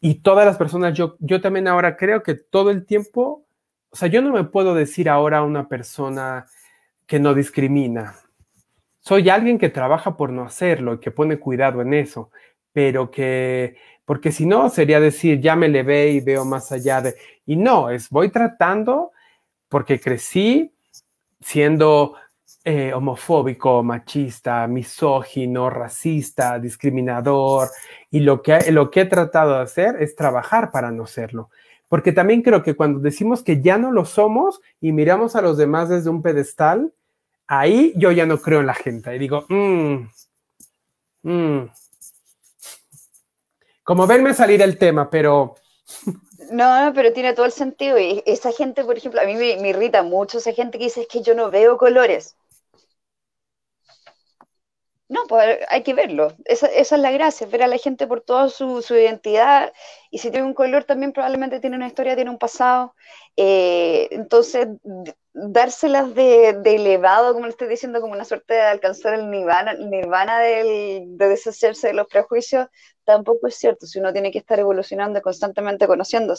y todas las personas, yo, yo también ahora creo que todo el tiempo, o sea, yo no me puedo decir ahora una persona que no discrimina. Soy alguien que trabaja por no hacerlo y que pone cuidado en eso, pero que, porque si no, sería decir, ya me le ve y veo más allá de, y no, es voy tratando porque crecí siendo eh, homofóbico, machista, misógino, racista, discriminador, y lo que, lo que he tratado de hacer es trabajar para no serlo. Porque también creo que cuando decimos que ya no lo somos y miramos a los demás desde un pedestal, ahí yo ya no creo en la gente. Y digo, mmm, mmm. Como verme salir el tema, pero no, no, pero tiene todo el sentido. Y esa gente, por ejemplo, a mí me, irrita mucho esa gente que dice que yo no veo colores. No, pues hay que verlo. Esa, es la gracia, ver a la gente por toda su, identidad. Y si tiene un color, también probablemente tiene una historia, tiene un pasado. Eh, entonces, dárselas de, elevado, como le estoy diciendo, como una suerte de alcanzar el nirvana, nirvana de deshacerse de los prejuicios, tampoco es cierto. Si uno tiene que estar evolucionando constantemente conociéndose.